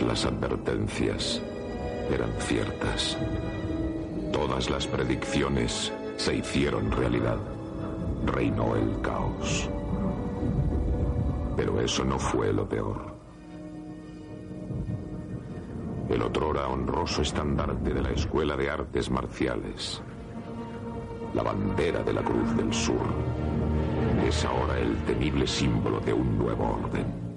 Las advertencias eran ciertas. Todas las predicciones se hicieron realidad. Reinó el caos. Pero eso no fue lo peor. El otrora honroso estandarte de la Escuela de Artes Marciales, la bandera de la Cruz del Sur, es ahora el temible símbolo de un nuevo orden.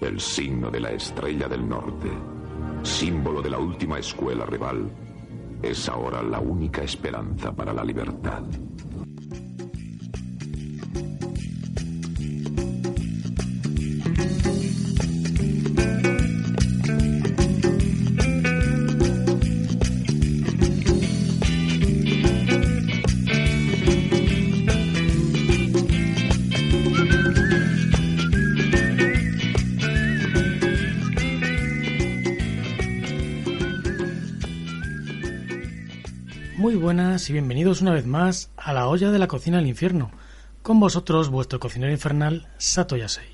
El signo de la Estrella del Norte, símbolo de la última escuela rival, es ahora la única esperanza para la libertad. Y bienvenidos una vez más a la olla de la cocina del infierno. Con vosotros, vuestro cocinero infernal, Sato Yasei.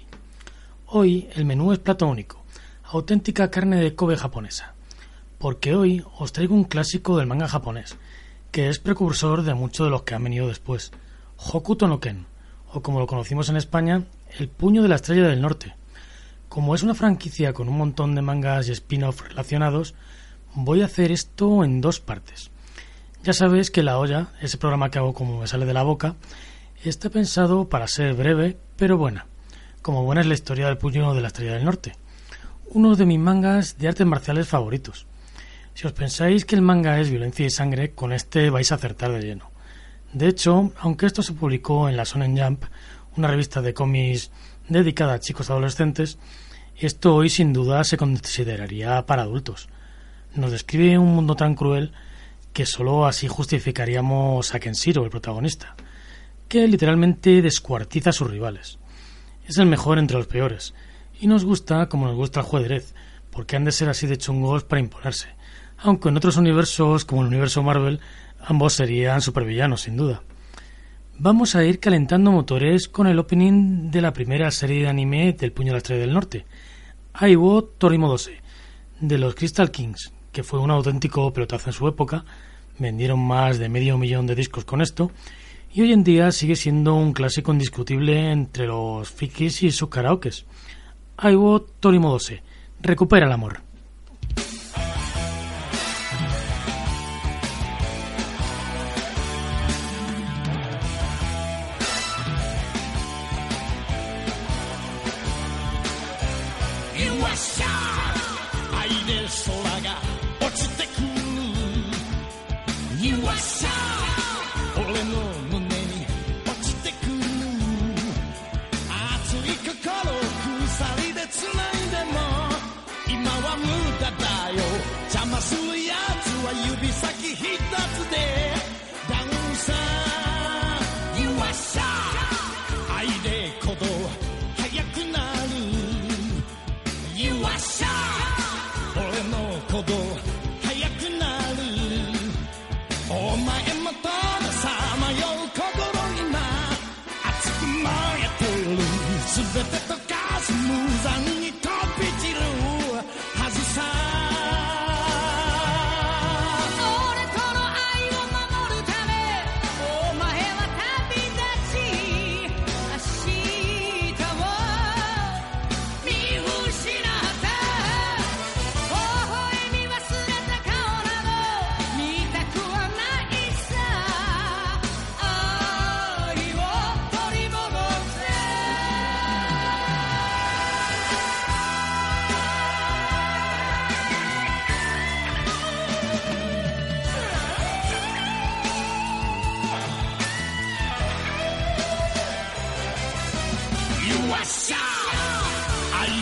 Hoy el menú es plato único, auténtica carne de Kobe japonesa. Porque hoy os traigo un clásico del manga japonés, que es precursor de muchos de los que han venido después. Hokuto no Ken, o como lo conocimos en España, El puño de la estrella del norte. Como es una franquicia con un montón de mangas y spin-off relacionados, voy a hacer esto en dos partes. Ya sabes que La Olla, ese programa que hago como me sale de la boca, está pensado para ser breve, pero buena. Como buena es la historia del puño de la Estrella del Norte. Uno de mis mangas de artes marciales favoritos. Si os pensáis que el manga es violencia y sangre, con este vais a acertar de lleno. De hecho, aunque esto se publicó en la Sonen Jump, una revista de cómics dedicada a chicos adolescentes, esto hoy sin duda se consideraría para adultos. Nos describe un mundo tan cruel que solo así justificaríamos a Kenshiro, el protagonista, que literalmente descuartiza a sus rivales. Es el mejor entre los peores, y nos gusta como nos gusta el juez porque han de ser así de chungos para imponerse, aunque en otros universos, como el universo Marvel, ambos serían supervillanos, sin duda. Vamos a ir calentando motores con el opening de la primera serie de anime del Puño de la Estrella del Norte, Aibo Torimodose, de los Crystal Kings, que fue un auténtico pelotazo en su época, vendieron más de medio millón de discos con esto, y hoy en día sigue siendo un clásico indiscutible entre los fikis y sus karaokes. Aibo Torimodose, recupera el amor. He he.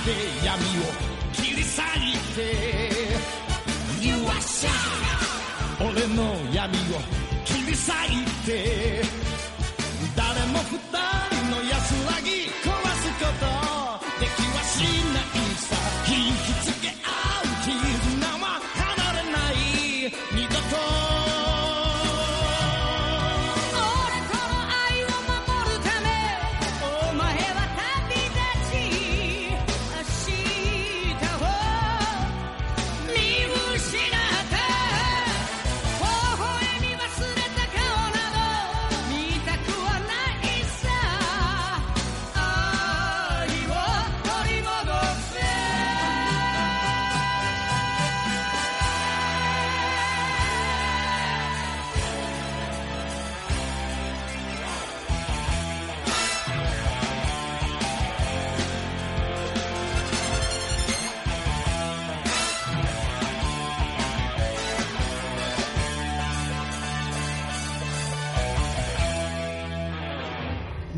で闇を切り裂いて You are shine 俺の闇を切り裂いて。誰も二人の安らぎ壊すこと。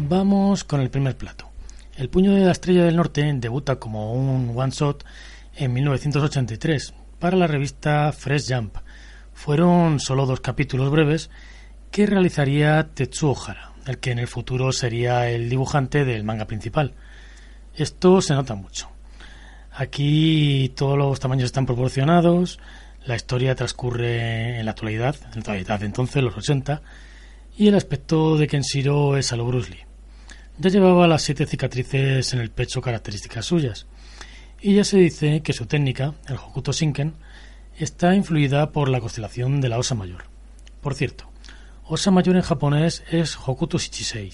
Vamos con el primer plato. El puño de la estrella del norte debuta como un one shot en 1983 para la revista Fresh Jump. Fueron solo dos capítulos breves que realizaría Tetsuo Hara, el que en el futuro sería el dibujante del manga principal. Esto se nota mucho. Aquí todos los tamaños están proporcionados, la historia transcurre en la actualidad, en la actualidad entonces, los 80, y el aspecto de Kenshiro es a lo Bruce Lee. Ya llevaba las siete cicatrices en el pecho características suyas, y ya se dice que su técnica, el Hokuto Shinken, está influida por la constelación de la Osa Mayor. Por cierto, Osa Mayor en japonés es Hokuto Shichisei,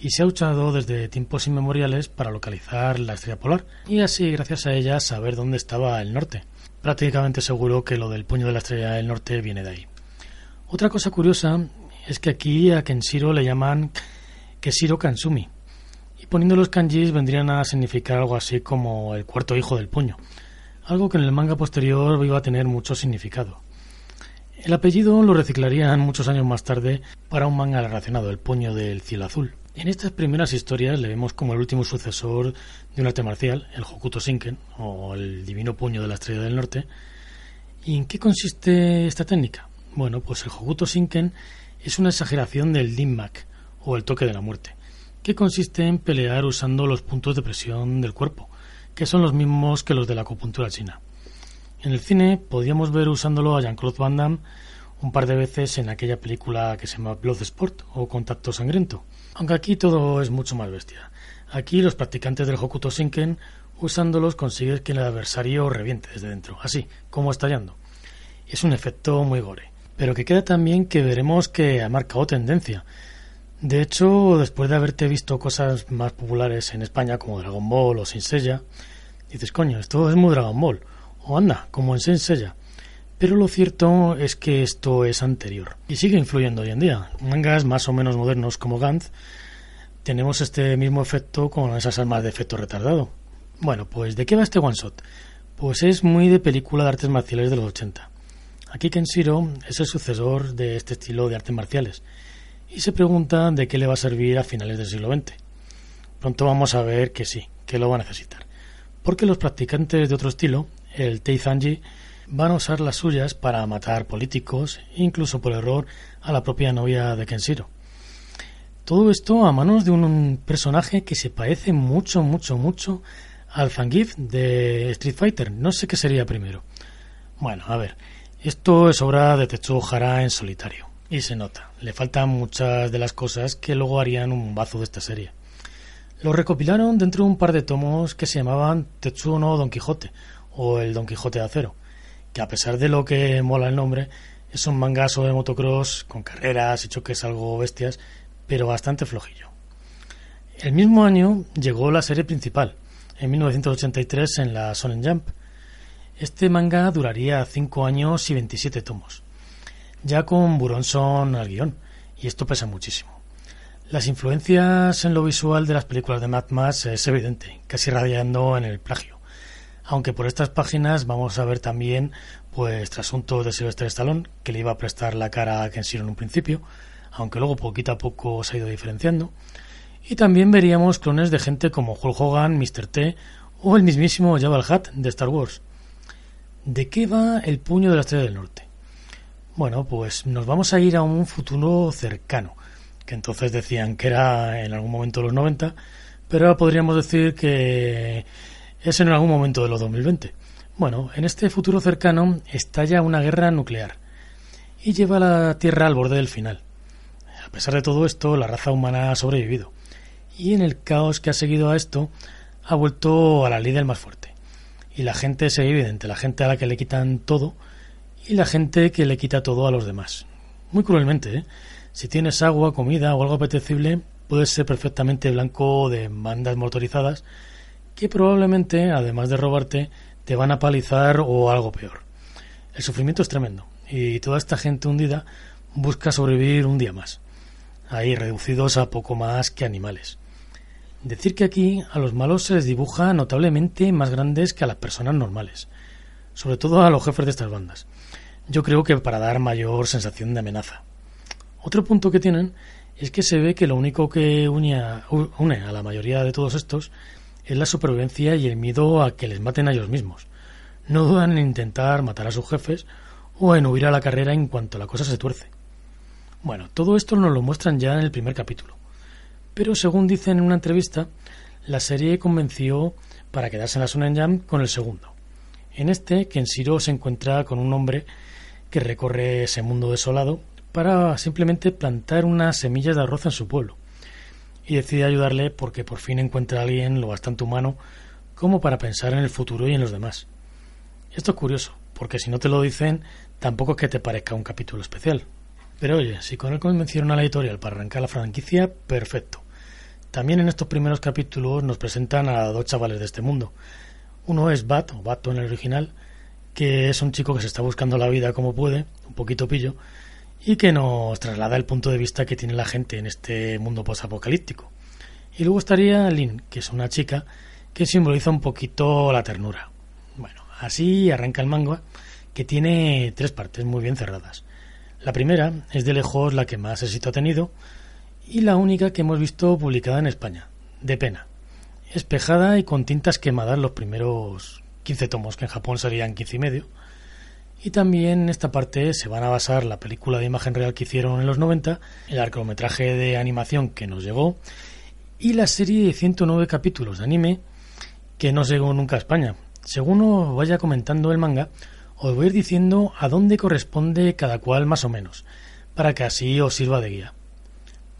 y se ha usado desde tiempos inmemoriales para localizar la estrella polar y así, gracias a ella, saber dónde estaba el norte. Prácticamente seguro que lo del puño de la estrella del norte viene de ahí. Otra cosa curiosa es que aquí a Kenshiro le llaman Keshiro Kansumi, y poniendo los kanjis vendrían a significar algo así como el cuarto hijo del puño, algo que en el manga posterior iba a tener mucho significado. El apellido lo reciclarían muchos años más tarde para un manga relacionado, El puño del cielo azul. En estas primeras historias le vemos como el último sucesor de un arte marcial, el Hokuto Shinken, o el divino puño de la estrella del norte. ¿Y en qué consiste esta técnica? Bueno, pues el Hokuto Shinken es una exageración del Dinmak, o el toque de la muerte, que consiste en pelear usando los puntos de presión del cuerpo, que son los mismos que los de la acupuntura china. En el cine podíamos ver usándolo a Jean-Claude Van Damme un par de veces en aquella película que se llama Bloodsport o Contacto Sangriento. Aunque aquí todo es mucho más bestia. Aquí los practicantes del Hokuto Shinken, usándolos, consiguen que el adversario reviente desde dentro, así, como estallando. Es un efecto muy gore. Pero que queda también que veremos que ha marcado tendencia. De hecho, después de haberte visto cosas más populares en España como Dragon Ball o Sin dices, coño, esto es muy Dragon Ball. O anda, como en Sin pero lo cierto es que esto es anterior y sigue influyendo hoy en día. Mangas más o menos modernos como Gantz tenemos este mismo efecto con esas armas de efecto retardado. Bueno, pues ¿de qué va este one shot? Pues es muy de película de artes marciales de los 80. Aquí Kenshiro es el sucesor de este estilo de artes marciales y se pregunta de qué le va a servir a finales del siglo XX. Pronto vamos a ver que sí, que lo va a necesitar. Porque los practicantes de otro estilo, el Teizanji, van a usar las suyas para matar políticos, incluso por error a la propia novia de Kenshiro. Todo esto a manos de un, personaje que se parece mucho, mucho, mucho al Zangief de Street Fighter. No sé qué sería primero. Bueno, a ver, esto es obra de Tetsuo Hara en solitario. Y se nota, le faltan muchas de las cosas que luego harían un bazo de esta serie. Lo recopilaron dentro de un par de tomos que se llamaban Tetsuo no Don Quijote o el Don Quijote de Acero que a pesar de lo que mola el nombre, es un mangazo de motocross con carreras y choques algo bestias, pero bastante flojillo. El mismo año llegó la serie principal, en 1983 en la Sonen Jump. Este manga duraría 5 años y 27 tomos, ya con Buronson al guion, y esto pesa muchísimo. Las influencias en lo visual de las películas de Mad Max es evidente, casi radiando en el plagio aunque por estas páginas vamos a ver también pues trasuntos de Sylvester Stallone, que le iba a prestar la cara a Kenshiro en un principio, aunque luego poquito a poco se ha ido diferenciando. Y también veríamos clones de gente como Hulk Hogan, Mr. T o el mismísimo Jabba el Hutt de Star Wars. ¿De qué va el puño de la Estrella del Norte? Bueno, pues nos vamos a ir a un futuro cercano, que entonces decían que era en algún momento de los 90, pero ahora podríamos decir que es en algún momento de los 2020. Bueno, en este futuro cercano estalla una guerra nuclear y lleva a la Tierra al borde del final. A pesar de todo esto, la raza humana ha sobrevivido y en el caos que ha seguido a esto ha vuelto a la ley del más fuerte. Y la gente es evidente, la gente a la que le quitan todo y la gente que le quita todo a los demás. Muy cruelmente, ¿eh? Si tienes agua, comida o algo apetecible, puedes ser perfectamente blanco de bandas motorizadas que probablemente, además de robarte, te van a palizar o algo peor. El sufrimiento es tremendo y toda esta gente hundida busca sobrevivir un día más, ahí reducidos a poco más que animales. Decir que aquí a los malos se les dibuja notablemente más grandes que a las personas normales, sobre todo a los jefes de estas bandas. Yo creo que para dar mayor sensación de amenaza. Otro punto que tienen es que se ve que lo único que une a, une a la mayoría de todos estos es la supervivencia y el miedo a que les maten a ellos mismos. No dudan en intentar matar a sus jefes o en huir a la carrera en cuanto la cosa se tuerce. Bueno, todo esto nos lo muestran ya en el primer capítulo. Pero según dicen en una entrevista, la serie convenció para quedarse en la Shonen Jam con el segundo. En este, Kenshiro se encuentra con un hombre que recorre ese mundo desolado para simplemente plantar unas semillas de arroz en su pueblo. Y decide ayudarle porque por fin encuentra a alguien lo bastante humano como para pensar en el futuro y en los demás. Esto es curioso, porque si no te lo dicen, tampoco es que te parezca un capítulo especial. Pero oye, si con él convencieron a la editorial para arrancar la franquicia, perfecto. También en estos primeros capítulos nos presentan a dos chavales de este mundo. Uno es Bat, o Bato en el original, que es un chico que se está buscando la vida como puede, un poquito pillo, y que nos traslada el punto de vista que tiene la gente en este mundo posapocalíptico. Y luego estaría Lynn, que es una chica que simboliza un poquito la ternura. Bueno, así arranca el manga, que tiene tres partes muy bien cerradas. La primera es de lejos la que más éxito ha tenido y la única que hemos visto publicada en España, de pena. Espejada y con tintas quemadas los primeros 15 tomos, que en Japón serían 15 y medio, y también en esta parte se van a basar la película de imagen real que hicieron en los 90, el arcometraje de animación que nos llegó y la serie de 109 capítulos de anime que no llegó nunca a España. Según os vaya comentando el manga, os voy a ir diciendo a dónde corresponde cada cual más o menos, para que así os sirva de guía.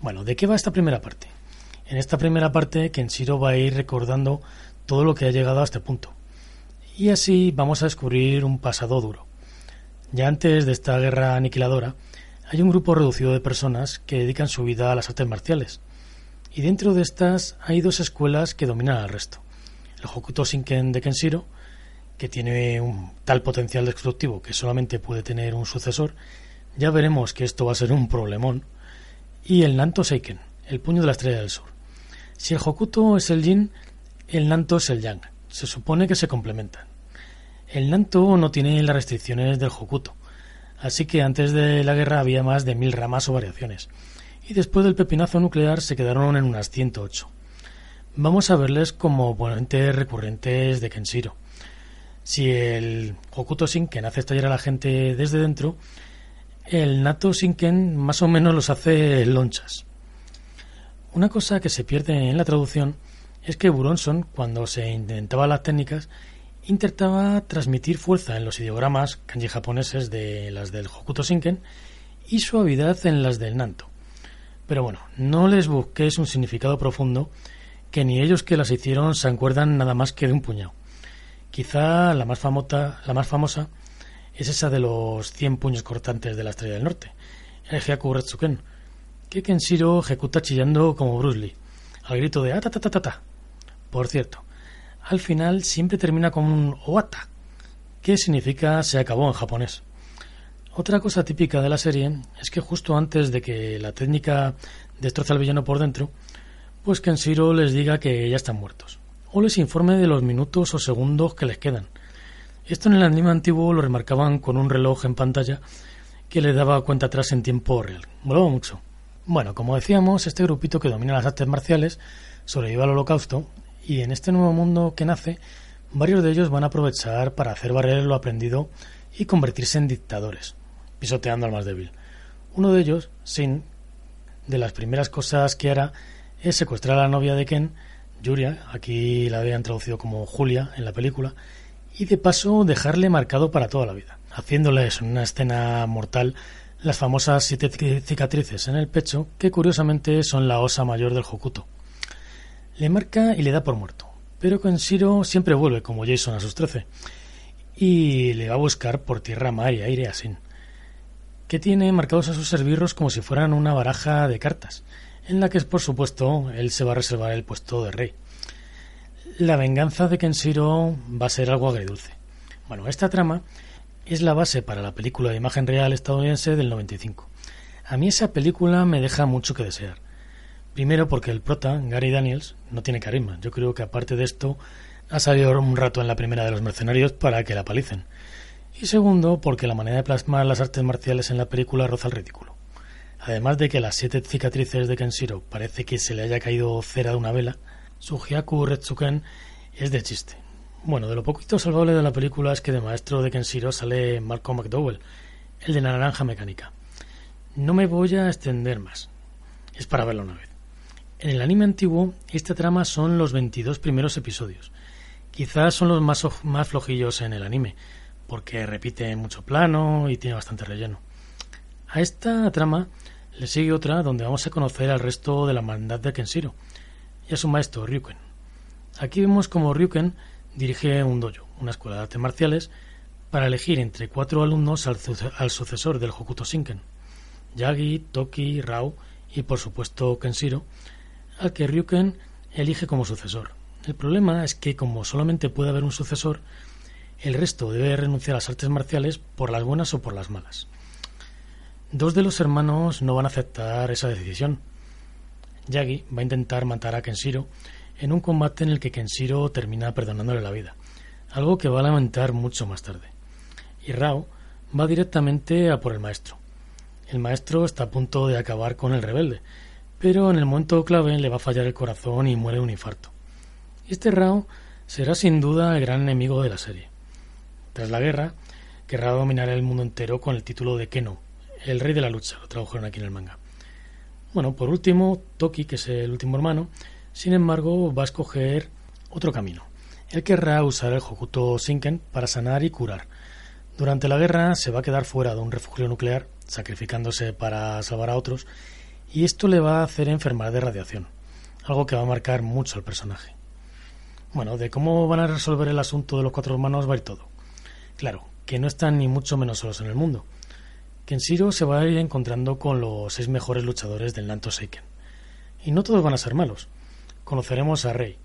Bueno, ¿de qué va esta primera parte? En esta primera parte Kenshiro va a ir recordando todo lo que ha llegado a este punto. Y así vamos a descubrir un pasado duro ya antes de esta guerra aniquiladora, hay un grupo reducido de personas que dedican su vida a las artes marciales. Y dentro de estas hay dos escuelas que dominan al resto. El Hokuto Shinken de Kenshiro, que tiene un tal potencial destructivo que solamente puede tener un sucesor, ya veremos que esto va a ser un problemón, y el Nanto Seiken, el puño de la estrella del sur. Si el Hokuto es el yin, el Nanto es el yang. Se supone que se complementan. El Nanto no tiene las restricciones del Hokuto, así que antes de la guerra había más de mil ramas o variaciones, y después del pepinazo nuclear se quedaron en unas 108. Vamos a verles como ponentes recurrentes de Kenshiro. Si el Hokuto Shinken hace estallar a la gente desde dentro, el Nato Shinken más o menos los hace lonchas. Una cosa que se pierde en la traducción es que Buronson, cuando se intentaba las técnicas, intentaba transmitir fuerza en los ideogramas kanji japoneses de las del Hokuto Shinken y suavidad en las del Nanto. Pero bueno, no les busquéis un significado profundo que ni ellos que las hicieron se acuerdan nada más que de un puñado. Quizá la más, famosa es esa de los 100 puños cortantes de la Estrella del Norte, el Hyaku Retsuken, que Kenshiro ejecuta chillando como Bruce Lee, al grito de ta Por cierto, al final siempre termina con un oata, que significa se acabó en japonés. Otra cosa típica de la serie es que justo antes de que la técnica destroce al villano por dentro, pues Kenshiro les diga que ya están muertos, o les informe de los minutos o segundos que les quedan. Esto en el anime antiguo lo remarcaban con un reloj en pantalla que le daba cuenta atrás en tiempo real. Volaba mucho. Bueno, como decíamos, este grupito que domina las artes marciales sobrevive al holocausto y en este nuevo mundo que nace, varios de ellos van a aprovechar para hacer barrer lo aprendido y convertirse en dictadores, pisoteando al más débil. Uno de ellos, Sin, de las primeras cosas que hará es secuestrar a la novia de Ken, Yuria, aquí la habían traducido como Julia en la película, y de paso dejarle marcado para toda la vida, haciéndoles en una escena mortal las famosas siete cicatrices en el pecho, que curiosamente son la osa mayor del Hokuto. Le marca y le da por muerto. Pero Kenshiro siempre vuelve como Jason a sus trece. Y le va a buscar por tierra, mar y aire a Sin. Que tiene marcados a sus servirros como si fueran una baraja de cartas, en la que por supuesto él se va a reservar el puesto de rey. La venganza de Kenshiro va a ser algo agridulce. Bueno, esta trama es la base para la película de imagen real estadounidense del 95. A mí esa película me deja mucho que desear. Primero porque el prota, Gary Daniels, no tiene carisma. Yo creo que aparte de esto ha salido un rato en la primera de los mercenarios para que la palicen. Y segundo porque la manera de plasmar las artes marciales en la película roza el ridículo. Además de que las siete cicatrices de Kenshiro parece que se le haya caído cera de una vela, su Hyaku Retsuken es de chiste. Bueno, de lo poquito salvable de la película es que de maestro de Kenshiro sale Malcolm McDowell, el de la naranja mecánica. No me voy a extender más. Es para verlo una vez. En el anime antiguo, esta trama son los 22 primeros episodios. Quizás son los más, más flojillos en el anime, porque repite mucho plano y tiene bastante relleno. A esta trama le sigue otra donde vamos a conocer al resto de la maldad de Kenshiro y a su maestro Ryuken. Aquí vemos como Ryuken dirige un dojo, una escuela de artes marciales, para elegir entre cuatro alumnos al, al sucesor del Hokuto Shinken, Yagi, Toki, Rao y por supuesto Kenshiro, que Ryuken elige como sucesor. El problema es que como solamente puede haber un sucesor, el resto debe renunciar a las artes marciales por las buenas o por las malas. Dos de los hermanos no van a aceptar esa decisión. Yagi va a intentar matar a Kenshiro en un combate en el que Kenshiro termina perdonándole la vida, algo que va a lamentar mucho más tarde. Y Rao va directamente a por el maestro. El maestro está a punto de acabar con el rebelde, pero en el momento clave le va a fallar el corazón y muere de un infarto. Este Rao será sin duda el gran enemigo de la serie. Tras la guerra, querrá dominar el mundo entero con el título de Keno, el rey de la lucha, lo tradujeron aquí en el manga. Bueno, por último, Toki, que es el último hermano, sin embargo, va a escoger otro camino. Él querrá usar el Hokuto Shinken para sanar y curar. Durante la guerra se va a quedar fuera de un refugio nuclear, sacrificándose para salvar a otros, y esto le va a hacer enfermar de radiación, algo que va a marcar mucho al personaje. Bueno, de cómo van a resolver el asunto de los cuatro hermanos va a ir todo. Claro, que no están ni mucho menos solos en el mundo. Kenshiro se va a ir encontrando con los seis mejores luchadores del Nanto Seiken. Y no todos van a ser malos conoceremos a Rey,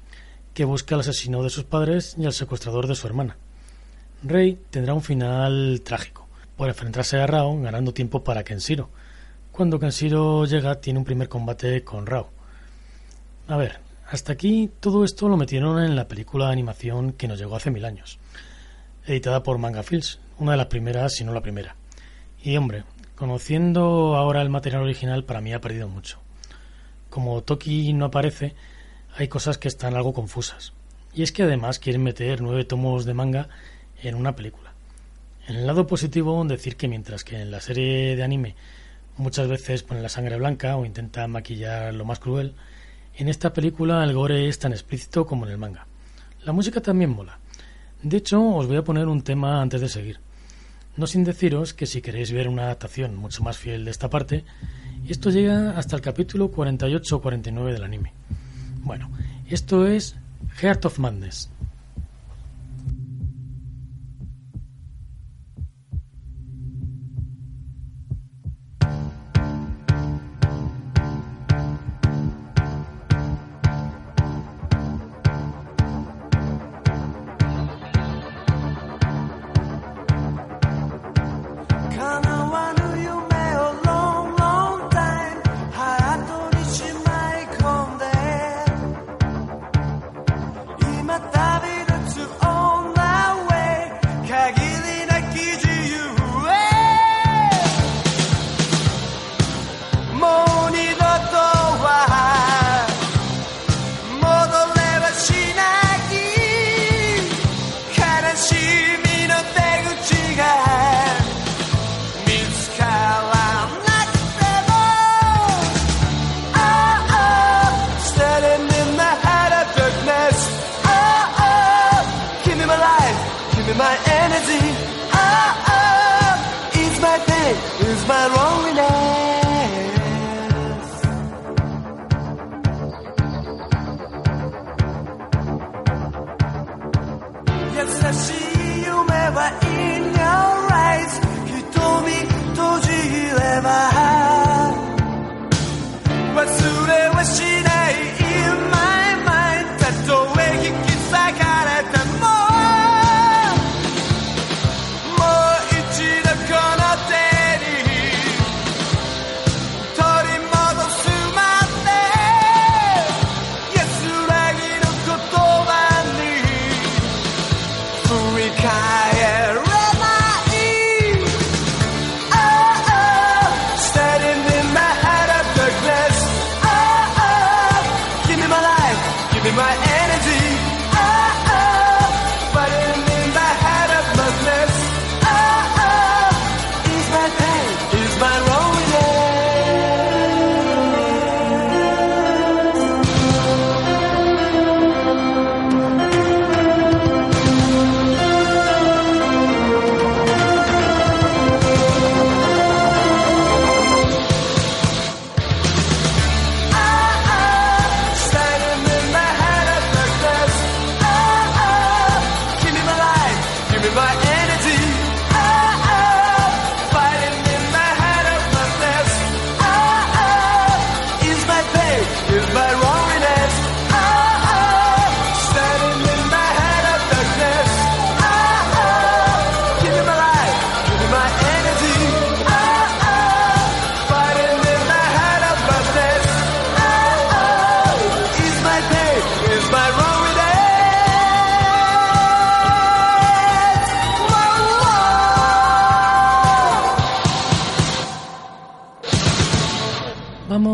que busca al asesino de sus padres y al secuestrador de su hermana. Rey tendrá un final trágico, por enfrentarse a Rao ganando tiempo para Kenshiro. Cuando Kenshiro llega tiene un primer combate con Rao. A ver, hasta aquí todo esto lo metieron en la película de animación que nos llegó hace mil años, editada por Manga Films, una de las primeras, si no la primera. Y hombre, conociendo ahora el material original para mí ha perdido mucho. Como Toki no aparece, hay cosas que están algo confusas. Y es que además quieren meter nueve tomos de manga en una película. En el lado positivo, decir que mientras que en la serie de anime muchas veces ponen la sangre blanca o intentan maquillar lo más cruel, en esta película el gore es tan explícito como en el manga. La música también mola. De hecho, os voy a poner un tema antes de seguir. No sin deciros que si queréis ver una adaptación mucho más fiel de esta parte, esto llega hasta el capítulo 48 o 49 del anime. Bueno, esto es Heart of Madness.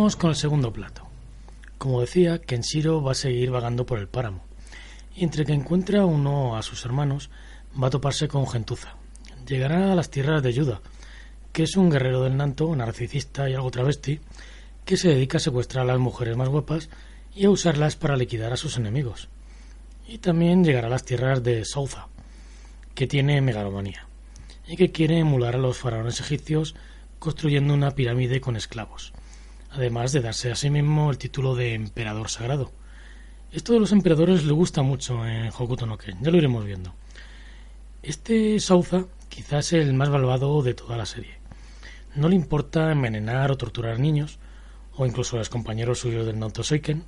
Con el segundo plato. Como decía, Kenshiro va a seguir vagando por el páramo. Y entre que encuentra uno a sus hermanos, va a toparse con Gentuza. Llegará a las tierras de Yuda, que es un guerrero del Nanto, narcisista y algo travesti, que se dedica a secuestrar a las mujeres más guapas y a usarlas para liquidar a sus enemigos. Y también llegará a las tierras de Souza, que tiene megalomanía, y que quiere emular a los faraones egipcios construyendo una pirámide con esclavos, además de darse a sí mismo el título de emperador sagrado. Esto de los emperadores le gusta mucho en Hokuto no Ken, ya lo iremos viendo. Este Souza quizás es el más malvado de toda la serie. No le importa envenenar o torturar niños, o incluso a los compañeros suyos del Nanto Seiken,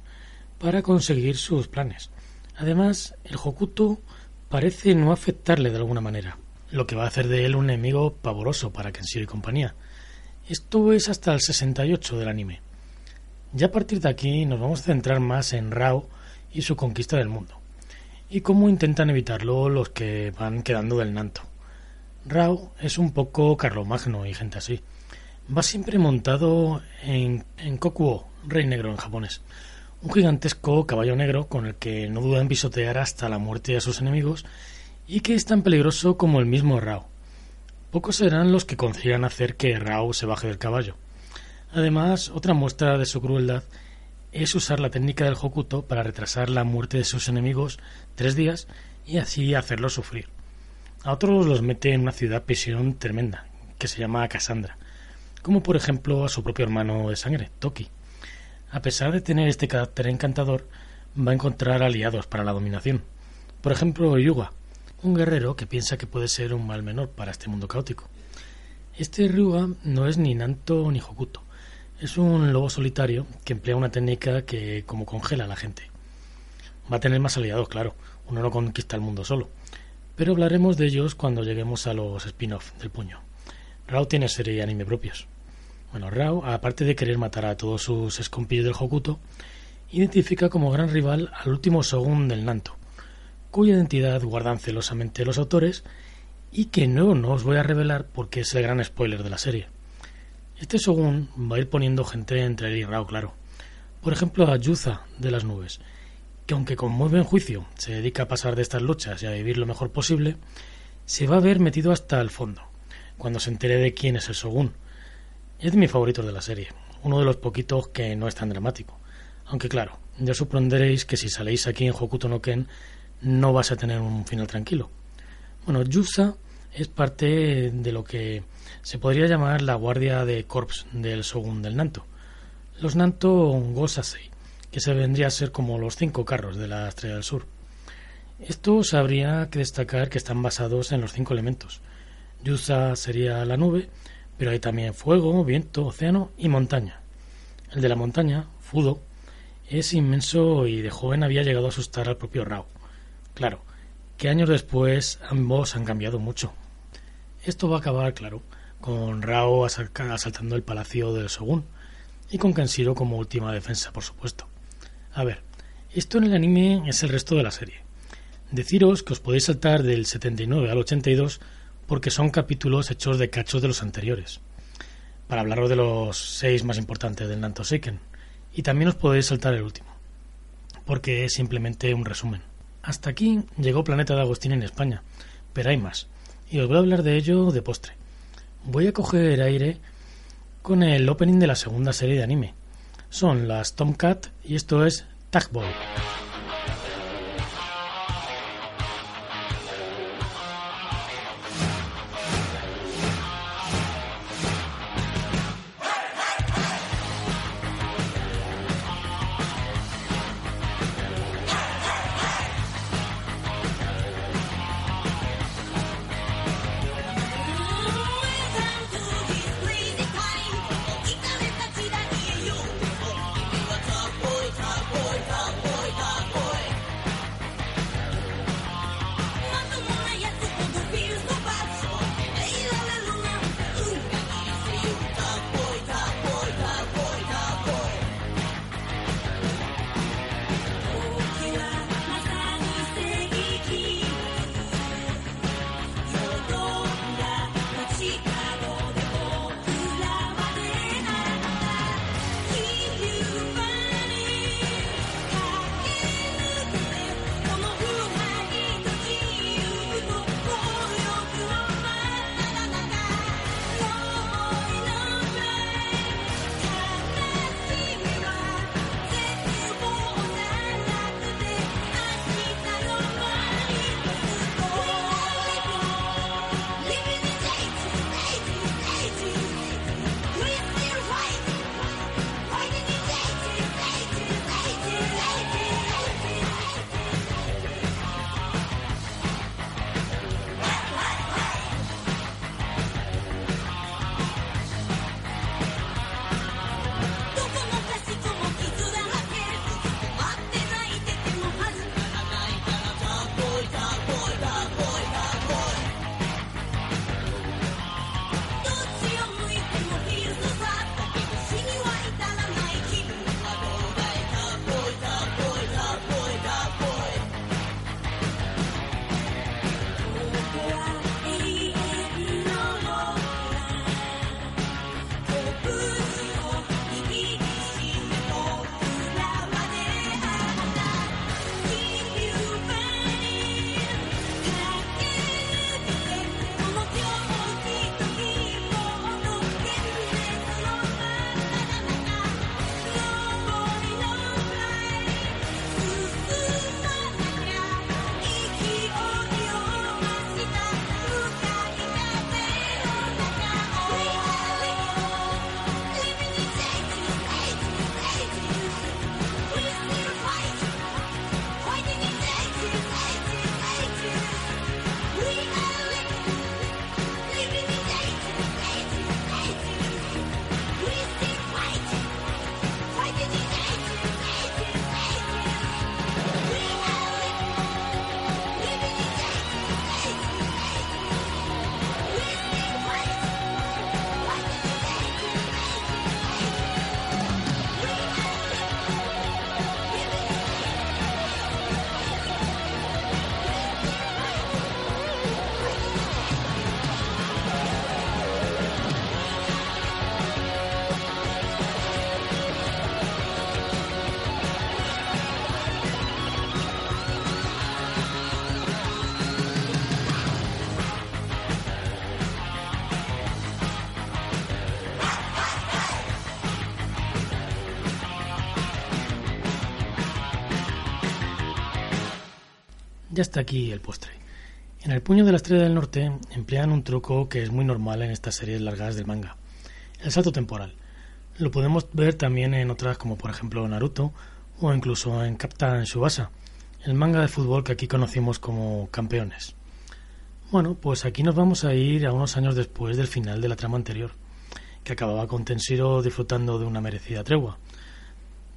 para conseguir sus planes. Además, el Hokuto parece no afectarle de alguna manera, lo que va a hacer de él un enemigo pavoroso para Kenshiro y compañía. Esto es hasta el 68 del anime. Ya a partir de aquí nos vamos a centrar más en Rao y su conquista del mundo, y cómo intentan evitarlo los que van quedando del Nanto. Rao es un poco Carlomagno y gente así. Va siempre montado en, en Kokuo, rey negro en japonés, un gigantesco caballo negro con el que no duda en pisotear hasta la muerte a sus enemigos y que es tan peligroso como el mismo Rao. Pocos serán los que consigan hacer que Rao se baje del caballo. Además, otra muestra de su crueldad es usar la técnica del Hokuto para retrasar la muerte de sus enemigos tres días y así hacerlos sufrir. A otros los mete en una ciudad prisión tremenda, que se llama Cassandra, como por ejemplo a su propio hermano de sangre, Toki. A pesar de tener este carácter encantador, va a encontrar aliados para la dominación. Por ejemplo, Yuga, un guerrero que piensa que puede ser un mal menor para este mundo caótico. Este Ryuga no es ni Nanto ni Hokuto. Es un lobo solitario que emplea una técnica que como congela a la gente. Va a tener más aliados, claro. Uno no conquista el mundo solo. Pero hablaremos de ellos cuando lleguemos a los spin-off del puño. Rao tiene serie y anime propios. Bueno, Rao, aparte de querer matar a todos sus escompillos del Hokuto, identifica como gran rival al último Shogun del Nanto, cuya identidad guardan celosamente los autores y que no, no os voy a revelar porque es el gran spoiler de la serie. Este Shogun va a ir poniendo gente entre él y Rao, claro. Por ejemplo, a Yuza de las nubes, que aunque con muy buen juicio se dedica a pasar de estas luchas y a vivir lo mejor posible, se va a ver metido hasta el fondo, cuando se entere de quién es el Shogun, es de mis favoritos de la serie, uno de los poquitos que no es tan dramático. Aunque claro, ya supondréis que si saléis aquí en Hokuto no Ken no vas a tener un final tranquilo. Bueno, Yusa es parte de lo que se podría llamar la guardia de corps del Shogun del Nanto. Los Nanto Gosasei, que se vendría a ser como los cinco carros de la Estrella del Sur. Estos habría que destacar que están basados en los cinco elementos. Yusa sería la nube, pero hay también fuego, viento, océano y montaña. El de la montaña, Fudo, es inmenso y de joven había llegado a asustar al propio Rao. Claro, que años después ambos han cambiado mucho. Esto va a acabar, claro, con Rao asaltando el palacio del Shogun y con Kenshiro como última defensa, por supuesto. A ver, esto en el anime es el resto de la serie. Deciros que os podéis saltar del 79 al 82 porque son capítulos hechos de cachos de los anteriores, para hablaros de los seis más importantes del Nanto Seiken, y también os podéis saltar el último, porque es simplemente un resumen. Hasta aquí llegó Planeta de Agustín en España, pero hay más, y os voy a hablar de ello de postre. Voy a coger aire con el opening de la segunda serie de anime. Son las Tomcat y esto es Tag Boy. Ya está aquí el postre. En el puño de la estrella del norte emplean un truco que es muy normal en estas series largas del manga, el salto temporal. Lo podemos ver también en otras como por ejemplo Naruto o incluso en Captain Subasa, el manga de fútbol que aquí conocimos como Campeones. Bueno, pues aquí nos vamos a ir a unos años después del final de la trama anterior, que acababa con Tenshiro disfrutando de una merecida tregua.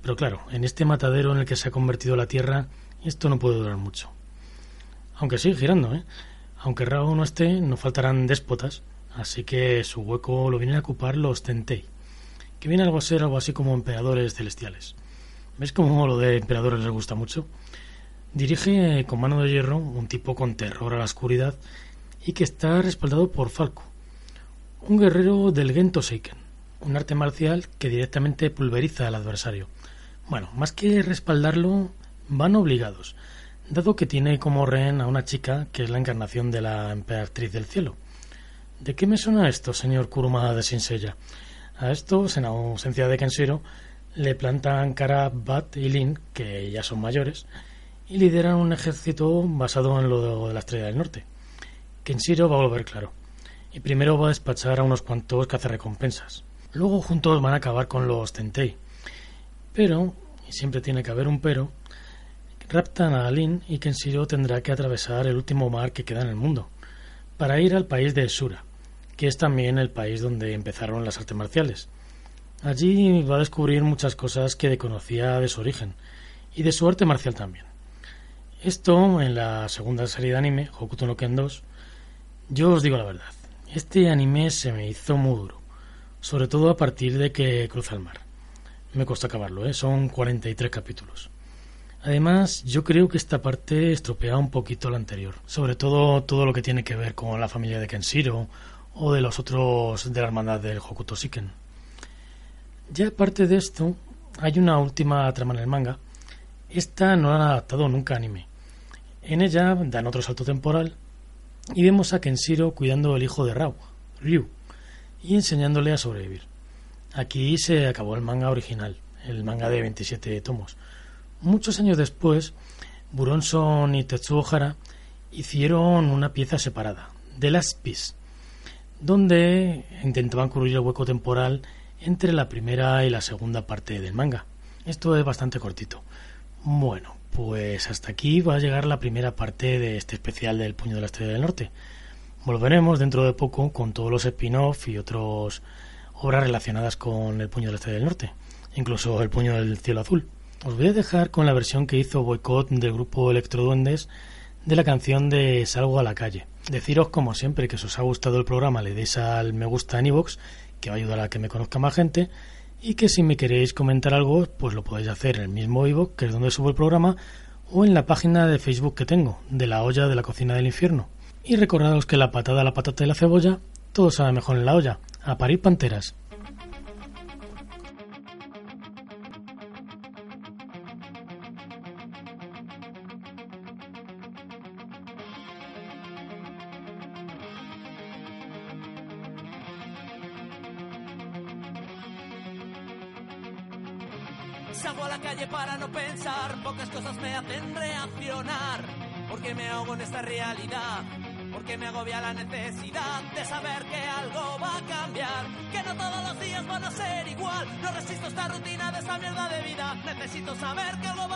Pero claro, en este matadero en el que se ha convertido la Tierra, esto no puede durar mucho. Aunque sigue girando, ¿eh? Aunque Rao no esté, no faltarán déspotas, así que su hueco lo vienen a ocupar los Tentei, que viene algo a ser algo así como emperadores celestiales. ¿Ves cómo lo de emperadores les gusta mucho? Dirige con mano de hierro un tipo con terror a la oscuridad y que está respaldado por Falco, un guerrero del Gento Seiken, un arte marcial que directamente pulveriza al adversario. Bueno, más que respaldarlo, van obligados, dado que tiene como rehén a una chica que es la encarnación de la emperatriz del cielo. ¿De qué me suena esto, señor Kuruma de Shinseiya? A estos, en ausencia de Kenshiro, le plantan cara Bat y Lin, que ya son mayores, y lideran un ejército basado en lo de la Estrella del Norte. Kenshiro va a volver claro, y primero va a despachar a unos cuantos cazarrecompensas. Luego juntos van a acabar con los Tentei. Pero, y siempre tiene que haber un pero, raptan a Lin y Kenshiro tendrá que atravesar el último mar que queda en el mundo, para ir al país de Sura, que es también el país donde empezaron las artes marciales. Allí va a descubrir muchas cosas que desconocía de su origen, y de su arte marcial también. Esto, en la segunda serie de anime, Hokuto no Ken 2, yo os digo la verdad, este anime se me hizo muy duro, sobre todo a partir de que cruza el mar. Me costó acabarlo, ¿eh? son 43 capítulos. Además, yo creo que esta parte estropea un poquito la anterior, sobre todo todo lo que tiene que ver con la familia de Kenshiro o de los otros de la hermandad del Hokuto Shiken. Ya aparte de esto, hay una última trama en el manga. Esta no la han adaptado nunca a anime. En ella dan otro salto temporal y vemos a Kenshiro cuidando al hijo de Rao, Ryu, y enseñándole a sobrevivir. Aquí se acabó el manga original, el manga de 27 tomos. Muchos años después, Buronson y Tetsuo Hara hicieron una pieza separada, The Last Piece, donde intentaban cubrir el hueco temporal entre la primera y la segunda parte del manga. Esto es bastante cortito. Bueno, pues hasta aquí va a llegar la primera parte de este especial del Puño de la Estrella del Norte. Volveremos dentro de poco con todos los spin-off y otras obras relacionadas con el Puño de la Estrella del Norte, incluso el Puño del Cielo Azul. Os voy a dejar con la versión que hizo Boycott del grupo Electroduendes de la canción de Salgo a la calle. Deciros, como siempre, que si os ha gustado el programa, le deis al me gusta en iVoox, que va a ayudar a que me conozca más gente, y que si me queréis comentar algo, pues lo podéis hacer en el mismo iVoox, que es donde subo el programa, o en la página de Facebook que tengo, de la olla de la cocina del infierno. Y recordaros que la patada, la patata y la cebolla, todo sabe mejor en la olla. A parir panteras. Salgo a la calle para no pensar, pocas cosas me hacen reaccionar, porque me ahogo en esta realidad, porque me agobia la necesidad de saber que algo va a cambiar, que no todos los días van a ser igual, no resisto esta rutina de esta mierda de vida, necesito saber que algo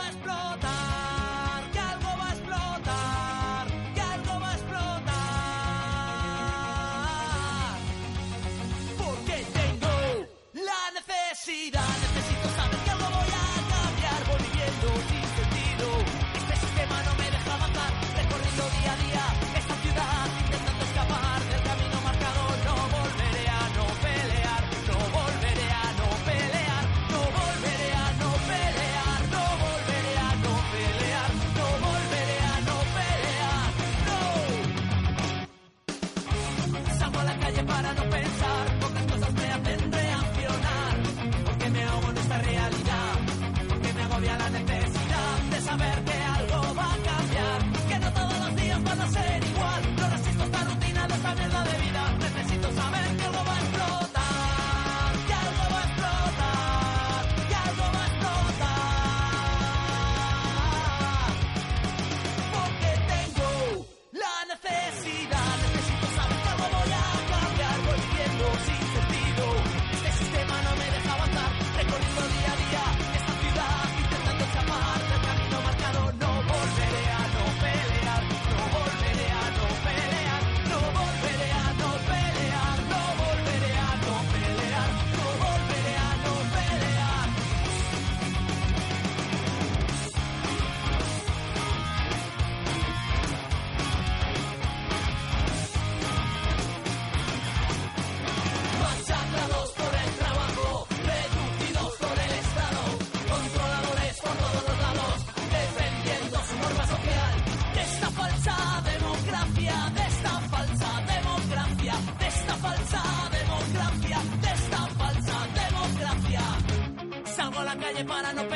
para no